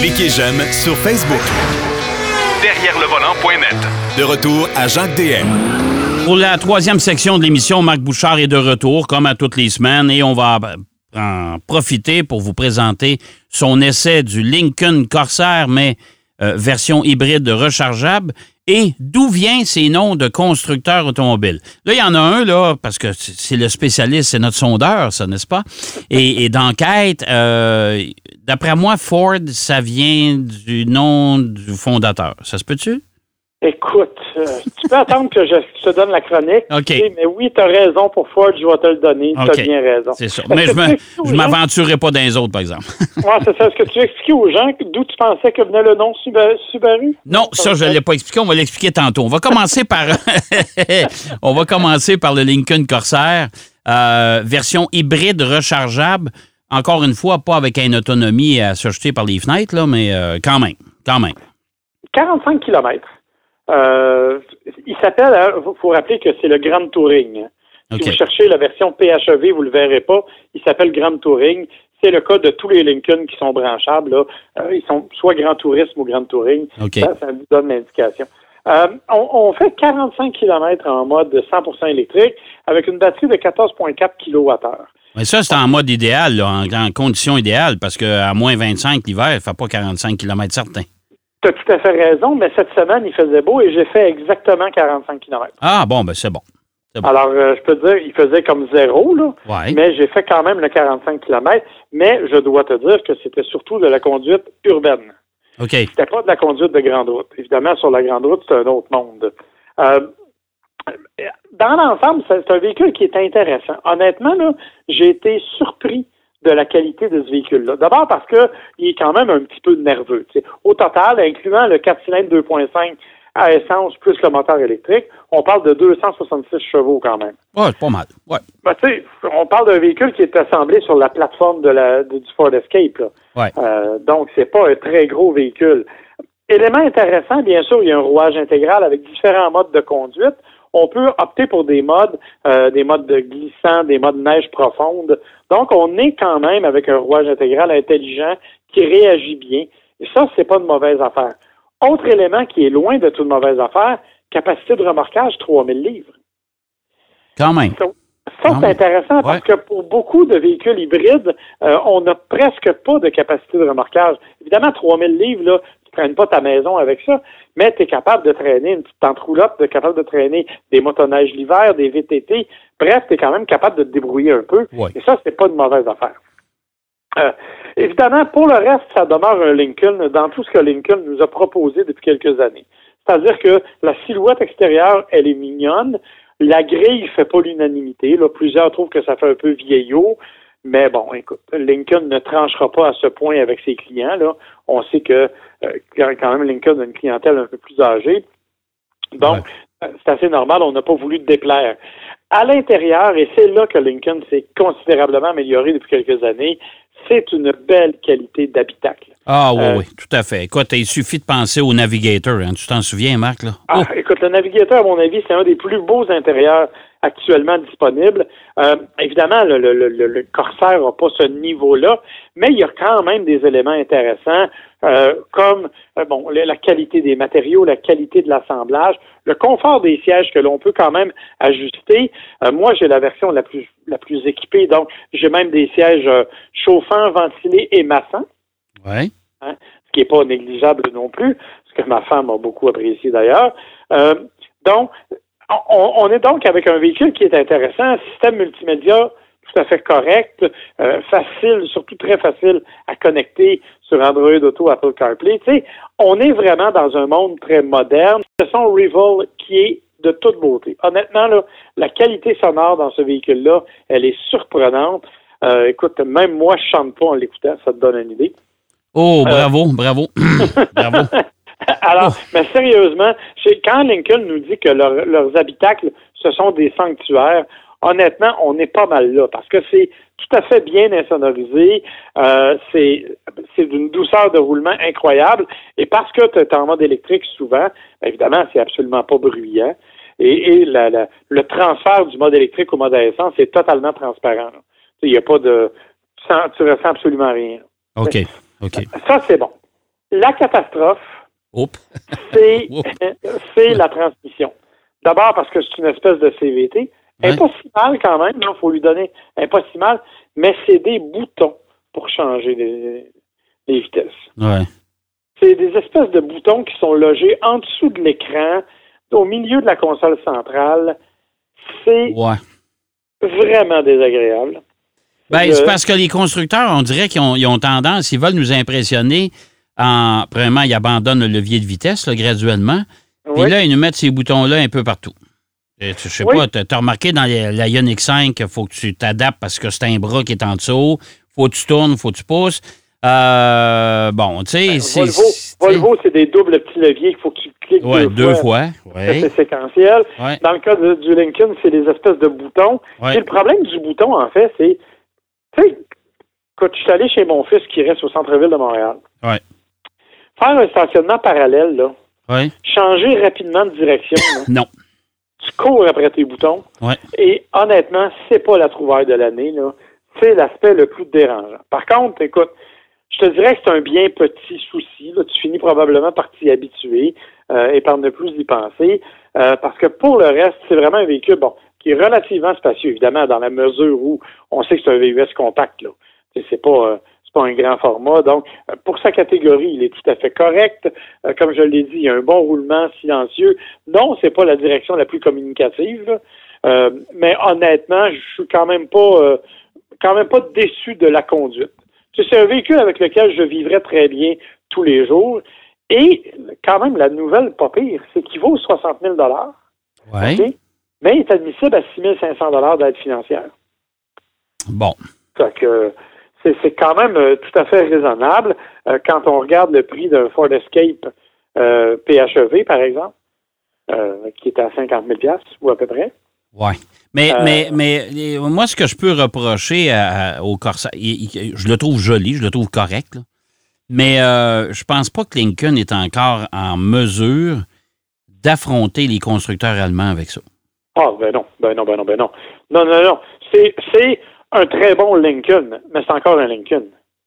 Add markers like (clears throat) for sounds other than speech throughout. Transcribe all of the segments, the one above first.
Cliquez j'aime sur Facebook. Derrière le volant.net. De retour à Jacques DM. Pour la troisième section de l'émission, Marc Bouchard est de retour, comme à toutes les semaines, et on va en profiter pour vous présenter son essai du Lincoln Corsair, mais euh, version hybride rechargeable. Et d'où viennent ces noms de constructeurs automobiles? Là, il y en a un, là, parce que c'est le spécialiste, c'est notre sondeur, ça, n'est-ce pas? Et, d'enquête, euh, d'après moi, Ford, ça vient du nom du fondateur. Ça se peut-tu? Écoute, euh, tu peux attendre que je, te donne la chronique. OK. Mais oui, tu as raison pour Ford, je vais te le donner. Tu as bien raison. C'est ça. Mais je ne m'aventurerai pas dans les autres, par exemple. oui, c'est ça. Est-ce que tu veux expliquer aux gens d'où tu pensais que venait le nom Subaru? Non, ça, je ne l'ai pas expliqué. On va l'expliquer tantôt. On va commencer par (laughs) on va commencer par le Lincoln Corsair, euh, version hybride rechargeable. Encore une fois, pas avec une autonomie à se jeter par les fenêtres, là, mais euh, quand même. Quand même. 45 km. Euh, il s'appelle, il hein, faut rappeler que c'est le Grand Touring. Si vous cherchez la version PHEV, vous ne le verrez pas. Il s'appelle Grand Touring. C'est le cas de tous les Lincoln qui sont branchables. Euh, ils sont soit Grand Tourisme ou Grand Touring. Ça, ça vous donne l'indication. Euh, on, fait 45 km en mode 100% électrique avec une batterie de 14,4 kWh. Mais ça, c'est en mode idéal, en, en condition idéale, parce qu'à moins 25 l'hiver, il ne fait pas 45 km certain. Tu as tout à fait raison, mais cette semaine, il faisait beau et j'ai fait exactement 45 km. Ah, bon, ben c'est bon. Alors, euh, je peux te dire, il faisait comme zéro, là. Mais j'ai fait quand même le 45 km. Mais je dois te dire que c'était surtout de la conduite urbaine. OK. C'était pas de la conduite de grande route. Évidemment, sur la grande route, c'est un autre monde. Euh, dans l'ensemble, c'est un véhicule qui est intéressant. Honnêtement, là, j'ai été surpris de la qualité de ce véhicule-là. D'abord parce qu'il est quand même un petit peu nerveux. Au total, incluant le 4 cylindres 2.5 à essence plus le moteur électrique, on parle de 266 chevaux quand même. Oui, pas mal. Ouais. Ben, on parle d'un véhicule qui est assemblé sur la plateforme de la, du Ford Escape. Là. Ouais. Euh, donc, c'est pas un très gros véhicule. Élément intéressant, bien sûr, il y a un rouage intégral avec différents modes de conduite on peut opter pour des modes, euh, des modes de glissant, des modes neige profonde. Donc, on est quand même avec un rouage intégral intelligent qui réagit bien. Et ça, c'est pas une mauvaise affaire. Autre élément qui est loin de toute mauvaise affaire, capacité de remorquage 3000 livres. Quand même. Ça, c'est intéressant parce que pour beaucoup de véhicules hybrides, euh, on n'a presque pas de capacité de remorquage. Évidemment, 3000 livres, là, traînes pas ta maison avec ça, mais tu es capable de traîner une petite entroullope, tu es capable de traîner des motoneiges l'hiver, des VTT. Bref, tu es quand même capable de te débrouiller un peu. Et ça, c'est pas une mauvaise affaire. Euh, évidemment, pour le reste, ça demeure un Lincoln dans tout ce que Lincoln nous a proposé depuis quelques années. C'est-à-dire que la silhouette extérieure, elle est mignonne. La grille fait pas l'unanimité. Plusieurs trouvent que ça fait un peu vieillot. Mais bon, écoute, Lincoln ne tranchera pas à ce point avec ses clients. Là. On sait que euh, quand même Lincoln a une clientèle un peu plus âgée. Donc, euh, c'est assez normal, on n'a pas voulu déplaire. À l'intérieur, et c'est là que Lincoln s'est considérablement amélioré depuis quelques années, c'est une belle qualité d'habitacle. Ah oui, euh, oui, tout à fait. Écoute, il suffit de penser au Navigator. Hein. Tu t'en souviens, Marc? Là? Ah, oh. écoute, le Navigator, à mon avis, c'est un des plus beaux intérieurs actuellement disponible. Euh, évidemment, le, le, le, Corsair n'a pas ce niveau-là, mais il y a quand même des éléments intéressants, euh, comme euh, bon la qualité des matériaux, la qualité de l'assemblage, le confort des sièges que l'on peut quand même ajuster. moi, j'ai la version la plus la plus équipée, donc j'ai même des sièges chauffants, ventilés et massants. Ouais. Hein, ce qui n'est pas négligeable non plus, ce que ma femme a beaucoup apprécié d'ailleurs. donc, on, est donc avec un véhicule qui est intéressant, un système multimédia tout à fait correct, euh, facile, surtout très facile à connecter sur Android Auto, Apple CarPlay. Tu sais, on est vraiment dans un monde très moderne. C'est son Rival qui est de toute beauté. Honnêtement, là, la qualité sonore dans ce véhicule-là, elle est surprenante. Euh, écoute, même moi, je chante pas en l'écoutant, ça te donne une idée. Oh, bravo, bravo, (clears throat) bravo. (laughs) (laughs) Alors, mais sérieusement, quand Lincoln nous dit que leurs habitacles, ce sont des sanctuaires, honnêtement, on est pas mal là parce que c'est tout à fait bien insonorisé. Euh, c'est d'une douceur de roulement incroyable. Et parce que tu es en mode électrique souvent, ben, évidemment, c'est absolument pas bruyant. Et, le transfert du mode électrique au mode à essence est totalement transparent. Il n'y a pas de. Tu ressens absolument rien. OK. OK. Ça, c'est bon. La catastrophe, (laughs) C'est la transmission. D'abord parce que c'est une espèce de CVT. Elle Ouais. pas si mal quand même, il faut lui donner. Elle pas si mal, mais c'est des boutons pour changer les, les vitesses. Ouais. C'est des espèces de boutons qui sont logés en dessous de l'écran, au milieu de la console centrale. C'est Ouais. vraiment désagréable. Ben, Je- c'est parce que les constructeurs, on dirait qu'ils ont, ont tendance, ils veulent nous impressionner en. Premièrement, ils abandonnent le levier de vitesse là, graduellement. Puis Oui. là, ils nous mettent ces boutons-là un peu partout. Et tu- Je sais Oui. pas, tu as remarqué dans la, la Ioniq 5, il faut que tu t'adaptes parce que c'est un bras qui est en dessous. faut que tu tournes, faut que tu pousses. Euh, bon, tu sais, c'est. Ben, Volvo, c'est- Volvo, c'est des doubles petits leviers qu'il faut que tu cliques Ouais, deux, deux fois. C'est séquentiel. Ouais. Dans le cas de- du Lincoln, c'est des espèces de boutons. Et le problème du bouton, en fait, c'est, tu sais, quand je suis allé chez mon fils qui reste au centre-ville de Montréal. Faire un stationnement parallèle, là, Ouais. changer rapidement de direction, là, (laughs) Non. tu cours après tes boutons. Ouais. Et honnêtement, c'est pas la trouvaille de l'année, là. C'est l'aspect le plus dérangeant. Par contre, écoute, je te dirais que c'est un bien petit souci. Là. Tu finis probablement par t'y habituer euh, et par ne plus y penser. euh, parce que pour le reste, c'est vraiment un véhicule, bon, qui est relativement spacieux, évidemment, dans la mesure où on sait que c'est un VUS compact, là. C'est- pas, euh, pas un grand format. Donc, euh, pour sa catégorie, il est tout à fait correct. Euh, comme je l'ai dit, il y a un bon roulement silencieux. Non, c'est pas la direction la plus communicative. Euh, mais honnêtement, je suis quand même pas euh, quand même pas déçu de la conduite. C'est un véhicule avec lequel je vivrais très bien tous les jours. Et quand même, la nouvelle, pas pire, c'est qu'il vaut 60 000 Ouais. OK? mais il est admissible à 6 500 d'aide financière. Bon. Fait que c'est quand même euh, tout à fait raisonnable euh, quand on regarde le prix d'un Ford Escape euh, PHEV, par exemple, qui est à 50 000 ou à peu près. Ouais. Mais, Euh, mais, mais moi, ce que je peux reprocher à- à- au Corsair, je le trouve joli, je le trouve correct, là. mais euh, je pense pas que Lincoln est encore en mesure d'affronter les constructeurs allemands avec ça. Ah, ben non, ben non, ben non, ben non. Non, non, non. C'est, c'est un très bon Lincoln, mais c'est encore un Lincoln.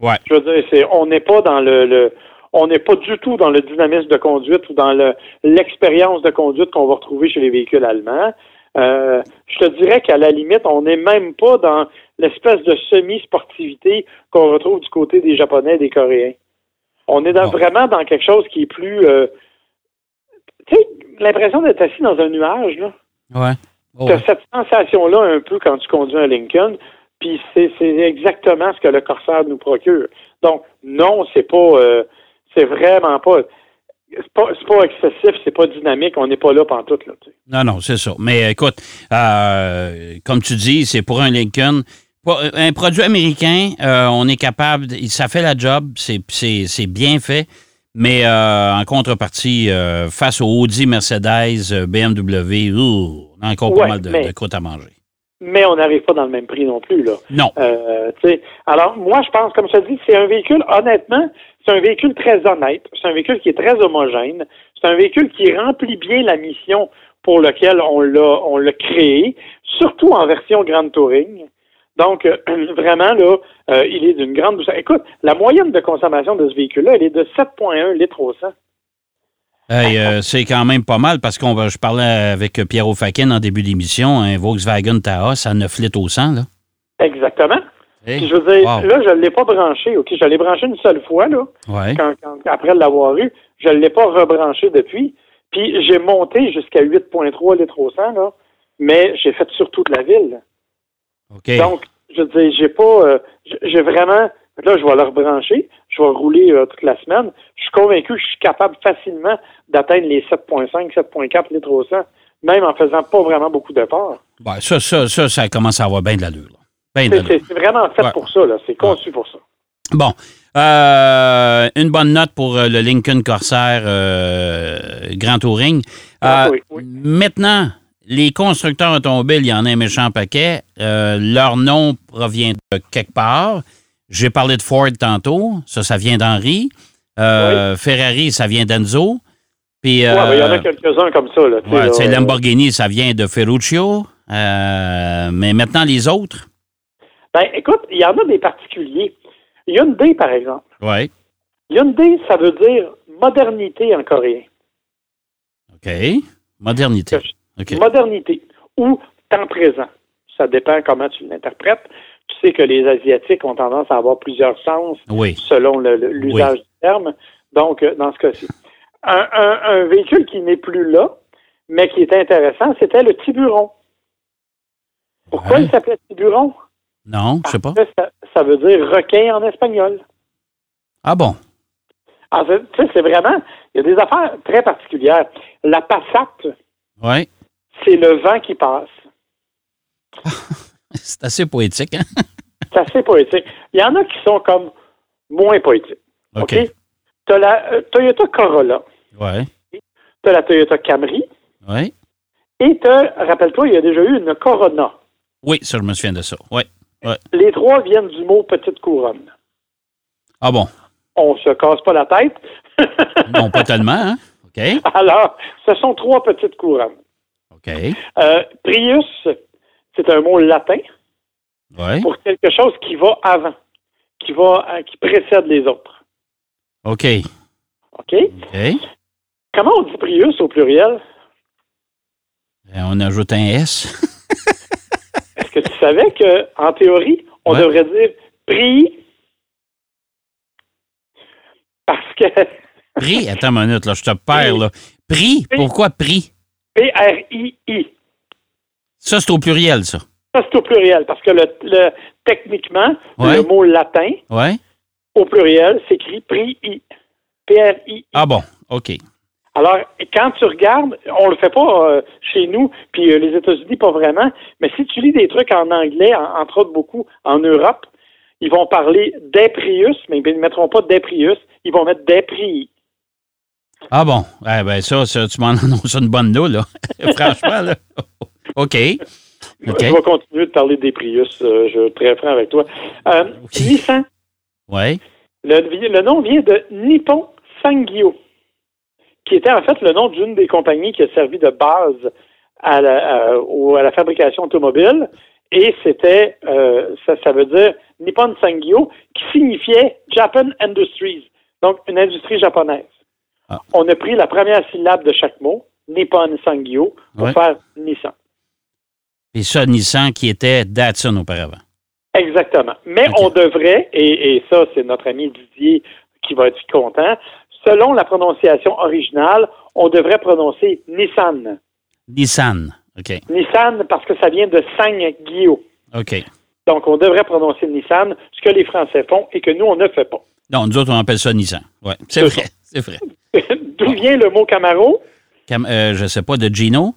Ouais. Je veux dire, c'est, on n'est pas dans le, le- on n'est pas du tout dans le dynamisme de conduite ou dans le, l'expérience de conduite qu'on va retrouver chez les véhicules allemands. Euh, je te dirais qu'à la limite, on n'est même pas dans l'espèce de semi-sportivité qu'on retrouve du côté des Japonais et des Coréens. On est dans- vraiment dans quelque chose qui est plus... euh, tu sais, l'impression d'être assis dans un nuage, là. Ouais. Oh, Tu as cette sensation-là un peu quand tu conduis un Lincoln, puis c'est c'est exactement ce que le Corsair nous procure. Donc, non, c'est pas, euh, c'est vraiment pas, c'est pas, c'est pas excessif, c'est pas dynamique, on n'est pas là pantoute, là, tu sais. Non, non, c'est ça. Mais écoute, euh, comme tu dis, c'est pour un Lincoln. Pour un produit américain, euh, on est capable, de- ça fait la job, c'est c'est- c'est bien fait, mais euh, en contrepartie, euh, face au Audi, Mercedes, euh, BMW, ouh, on a encore pas mal de, mais- de à manger. Mais on n'arrive pas dans le même prix non plus, là. Non. Euh, tu sais, alors, moi, je pense, comme je te dis, c'est un véhicule, honnêtement, c'est un véhicule très honnête. C'est un véhicule qui est très homogène. C'est un véhicule qui remplit bien la mission pour laquelle on l'a, on l'a créé, surtout en version Grand Touring. Donc, euh, (clears throat) vraiment, là, euh, il est d'une grande douceur. Écoute, la moyenne de consommation de ce véhicule-là, elle est de 7,1 litres au 100. Hey, euh, c'est quand même pas mal parce qu'on va, je parlais avec Pierrot Fakin en début d'émission, un Volkswagen Taos à 9 litres au 100, là. Exactement. Hey, je veux dire, wow. là, je ne l'ai pas branché, OK? Je l'ai branché une seule fois, là. Ouais. quand, quand- après l'avoir eu, je ne l'ai pas rebranché depuis. Puis j'ai monté jusqu'à 8,3 litres au 100, là, mais j'ai fait sur toute la ville. OK. Donc, je veux dire, j'ai pas. euh, j'ai vraiment. Là, je vais le rebrancher. Je vais rouler euh, toute la semaine. Je suis convaincu que je suis capable facilement d'atteindre les 7,5, 7,4 litres au 100, même en faisant pas vraiment beaucoup d'efforts. Ben, ça, ça, ça, ça commence à avoir bien de l'allure. Ben C'est vraiment fait Ouais. pour ça, là. C'est conçu pour ça. Bon. Euh, une bonne note pour euh, le Lincoln Corsair euh, Grand Touring. Ah, oui, oui. Maintenant, les constructeurs automobiles, il y en a un méchant paquet. Leur nom provient de quelque part. J'ai parlé de Ford tantôt. Ça, ça vient d'Henry. Euh, Ferrari, ça vient d'Enzo. Puis, Ouais, il y en a euh, quelques-uns comme ça, là. ouais, là, euh, Lamborghini, ça vient de Ferruccio. Euh, mais maintenant, les autres? Ben, écoute, il y en a des particuliers. Hyundai, par exemple. Oui. Hyundai, ça veut dire modernité en coréen. OK. Modernité. Modernité ou temps présent. Ça dépend comment tu l'interprètes. Sais que les Asiatiques ont tendance à avoir plusieurs sens Oui. selon l'usage du terme. Donc, euh, dans ce cas-ci. Un, un- un véhicule qui n'est plus là, mais qui est intéressant, c'était le Tiburon. Pourquoi Ouais. il s'appelait Tiburon? Non, je sais pas. Ça, ça veut dire requin en espagnol. Ah bon? Fait, tu sais, c'est vraiment, il y a des affaires très particulières. La Passat, Oui. c'est le vent qui passe. (laughs) C'est assez poétique, hein? C'est assez poétique. Il y en a qui sont comme moins poétiques. OK? Tu as la euh, Toyota Corolla, Oui. tu as la Toyota Camry, Oui. et tu rappelle-toi, il y a déjà eu une Corona. Oui, ça, je me souviens de ça. Oui. Les trois viennent du mot petite couronne. Ah bon? On se casse pas la tête. (laughs) Non, pas tellement, hein? OK. Alors, ce sont trois petites couronnes. OK. Euh, Prius, c'est un mot latin Pour quelque chose qui va avant, qui va, euh, qui précède les autres. OK. OK? Comment on dit Prius au pluriel? Et on ajoute un S. (laughs) Est-ce que tu savais qu'en théorie, on Ouais. devrait dire prix? Parce que (laughs) Prix, attends une minute, là, je te perds, là. Prix. Pourquoi prix? P-R-I-I. Ça, c'est au pluriel, ça. Ça, c'est au pluriel, parce que le, le- techniquement, Ouais. le mot latin, au pluriel, s'écrit prix-I. P-R-I. Ah bon, OK. Alors, quand tu regardes, on le fait pas euh, chez nous, puis euh, les États-Unis pas vraiment, mais si tu lis des trucs en anglais, en- entre autres beaucoup en Europe, ils vont parler des Prius, mais ils ne mettront pas des Prius, ils vont mettre des prix. Ah bon, eh ben ça, ça, tu m'en (laughs) annonces une bonne note, là. (laughs) Franchement, là. OK. Je vais continuer de parler des Prius, euh, je suis très franc avec toi. Euh. Nissan, Oui. le, le nom vient de Nippon Sangyo, qui était en fait le nom d'une des compagnies qui a servi de base à la, à- au- à la fabrication automobile. Et c'était, euh, ça, ça veut dire Nippon Sangyo, qui signifiait Japan Industries, donc une industrie japonaise. Ah. On a pris la première syllabe de chaque mot, Nippon Sangyo, pour Ouais. faire Nissan. Et ça, Nissan qui était Datsun auparavant. Exactement. Mais on devrait, et, et ça, c'est notre ami Didier qui va être content, selon la prononciation originale, on devrait prononcer Nissan. Nissan. OK. Nissan parce que ça vient de Sang-Guillot. OK. Donc, on devrait prononcer Nissan, ce que les Français font et que nous, on ne fait pas. Non, nous autres, on appelle ça Nissan. Oui, c'est vrai. C'est vrai. (laughs) D'où vient le mot Camaro? Cam- euh, je sais pas, de Gino?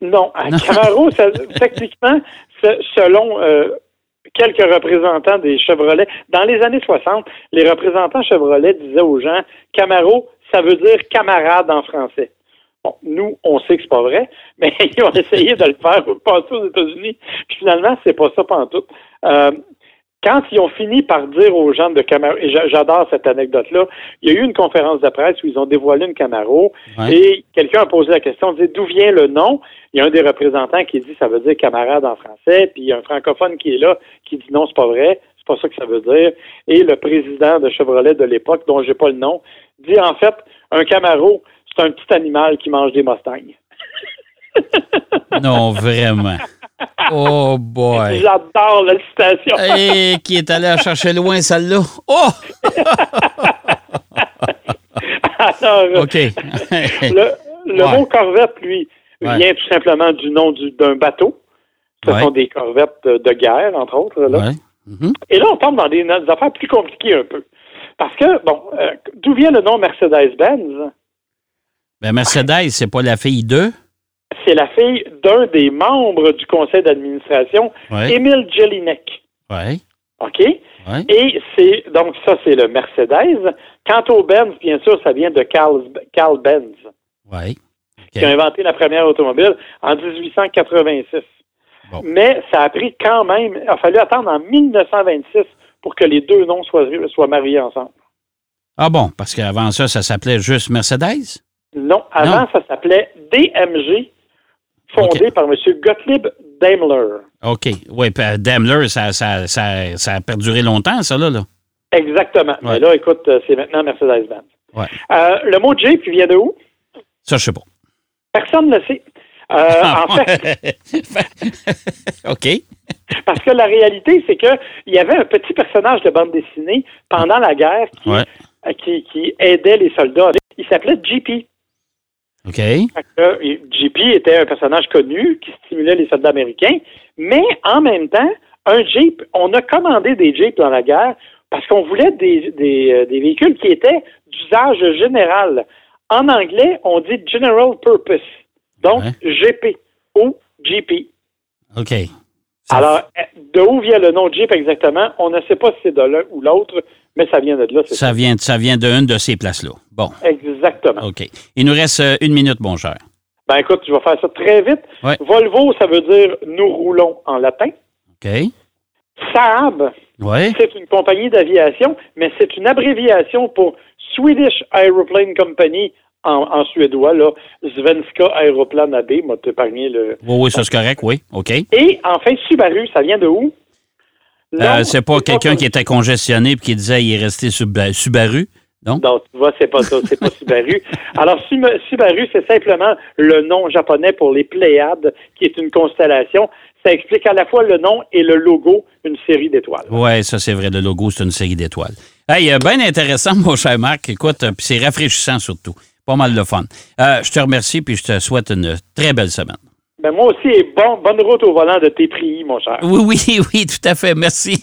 Non, un (laughs) Camaro, ça- techniquement, se- selon euh, quelques représentants des Chevrolet, dans les années 60, les représentants Chevrolet disaient aux gens Camaro, ça veut dire camarade en français. Bon, nous, on sait que c'est pas vrai, (laughs) mais ils ont essayé de le faire passer aux États-Unis. Puis finalement, c'est pas ça pantoute. Euh, quand ils ont fini par dire aux gens de Camaro, et j'a- j'adore cette anecdote-là, il y a eu une conférence de presse où ils ont dévoilé une Camaro Ouais. et quelqu'un a posé la question, dit d'où vient le nom? Il y a un des représentants qui dit ça veut dire camarade en français, puis il y a un francophone qui est là qui dit non, c'est pas vrai, c'est pas ça que ça veut dire. Et le président de Chevrolet de l'époque, dont j'ai pas le nom, dit en fait un Camaro, c'est un petit animal qui mange des Mustangs. Non, vraiment. Oh boy. (laughs) J'adore la citation. Et qui est allé à chercher loin, celle-là? Oh! Alors, (laughs) OK. (laughs) le le Ouais. mot corvette, lui, Ouais. vient tout simplement du nom du- d'un bateau. Ce Ouais. sont des corvettes de, de guerre, entre autres. Là. Mhm. Et là, on tombe dans des, dans des affaires plus compliquées un peu. Parce que, bon, euh, d'où vient le nom Mercedes-Benz? Ben, Mercedes, c'est pas la fille d'eux? C'est la fille d'un des membres du conseil d'administration. Émile Jelinek. Oui. OK? Et c'est, donc, ça, c'est le Mercedes. Quant au Benz, bien sûr, ça vient de Carl, Carl Benz, Oui. qui a inventé la première automobile en 1886. Bon. Mais ça a pris quand même, il a fallu attendre en 1926 pour que les deux noms soient, soient mariés ensemble. Ah bon, parce qu'avant ça, ça s'appelait juste Mercedes? Non, avant, Non. ça s'appelait DMG, fondé par M. Gottlieb Daimler. OK. Oui, euh, Daimler, ça, ça, ça, ça a perduré longtemps, ça, là. là. Exactement. Mais là, écoute, euh, c'est maintenant Mercedes-Benz. Ouais. Euh, le mot Jeep, il vient de où? Ça, je sais pas. Personne ne le sait. Euh, Ah, en fait, (laughs) OK. parce que la réalité, c'est que il y avait un petit personnage de bande dessinée pendant la guerre qui, Ouais. qui, qui aidait les soldats. Il s'appelait JP. OK. JP était un personnage connu qui stimulait les soldats américains, mais en même temps, un Jeep, on a commandé des Jeeps dans la guerre parce qu'on voulait des, des, euh, des véhicules qui étaient d'usage général. En anglais, on dit General Purpose, donc Ouais. GP ou GP. OK. Alors, de où vient le nom Jeep exactement? On ne sait pas si c'est de l'un ou l'autre, mais ça vient de là. Ça vient, ça vient d'une de ces places-là. Bon. Exactement. OK. Il nous reste euh, une minute, mon cher. Ben écoute, je vais faire ça très vite. Ouais. Volvo, ça veut dire nous roulons en latin. OK. Saab, Oui. c'est une compagnie d'aviation, mais c'est une abréviation pour Swedish Aeroplane Company en, en suédois, là, Svenska Aeroplan AB, m'a épargné le... Oui, oui, ça c'est correct, oui. OK. Et enfin, Subaru, ça vient de où? Euh, c'est pas quelqu'un qui était congestionné et qui disait qu'il est resté sub Subaru. Non? Non, tu vois, c'est pas ça, c'est pas Subaru. (laughs) Alors, Subaru, c'est simplement le nom japonais pour les Pléiades, qui est une constellation. Ça explique à la fois le nom et le logo, une série d'étoiles. Oui, ça c'est vrai. Le logo, c'est une série d'étoiles. Hey, euh, bien intéressant, (laughs) mon cher Marc. Écoute, euh, puis c'est rafraîchissant surtout. Pas mal de fun. Euh, je te remercie puis je te souhaite une très belle semaine. Ben, moi aussi, et bon, bonne route au volant de tes prix, mon cher. Oui, oui, (laughs) oui, tout à fait. Merci.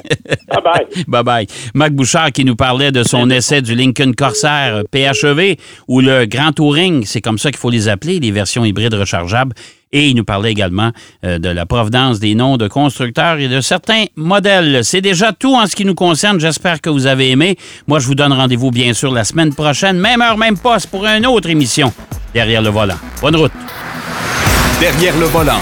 Bye bye. bye bye. Marc Bouchard qui nous parlait de son essai du Lincoln Corsair PHEV ou le Grand Touring, c'est comme ça qu'il faut les appeler, les versions hybrides rechargeables. Et il nous parlait également euh, de la provenance des noms de constructeurs et de certains modèles. C'est déjà tout en ce qui nous concerne. J'espère que vous avez aimé. Moi, je vous donne rendez-vous bien sûr la semaine prochaine, même heure, même poste, pour une autre émission derrière le volant. Bonne route. Derrière le volant.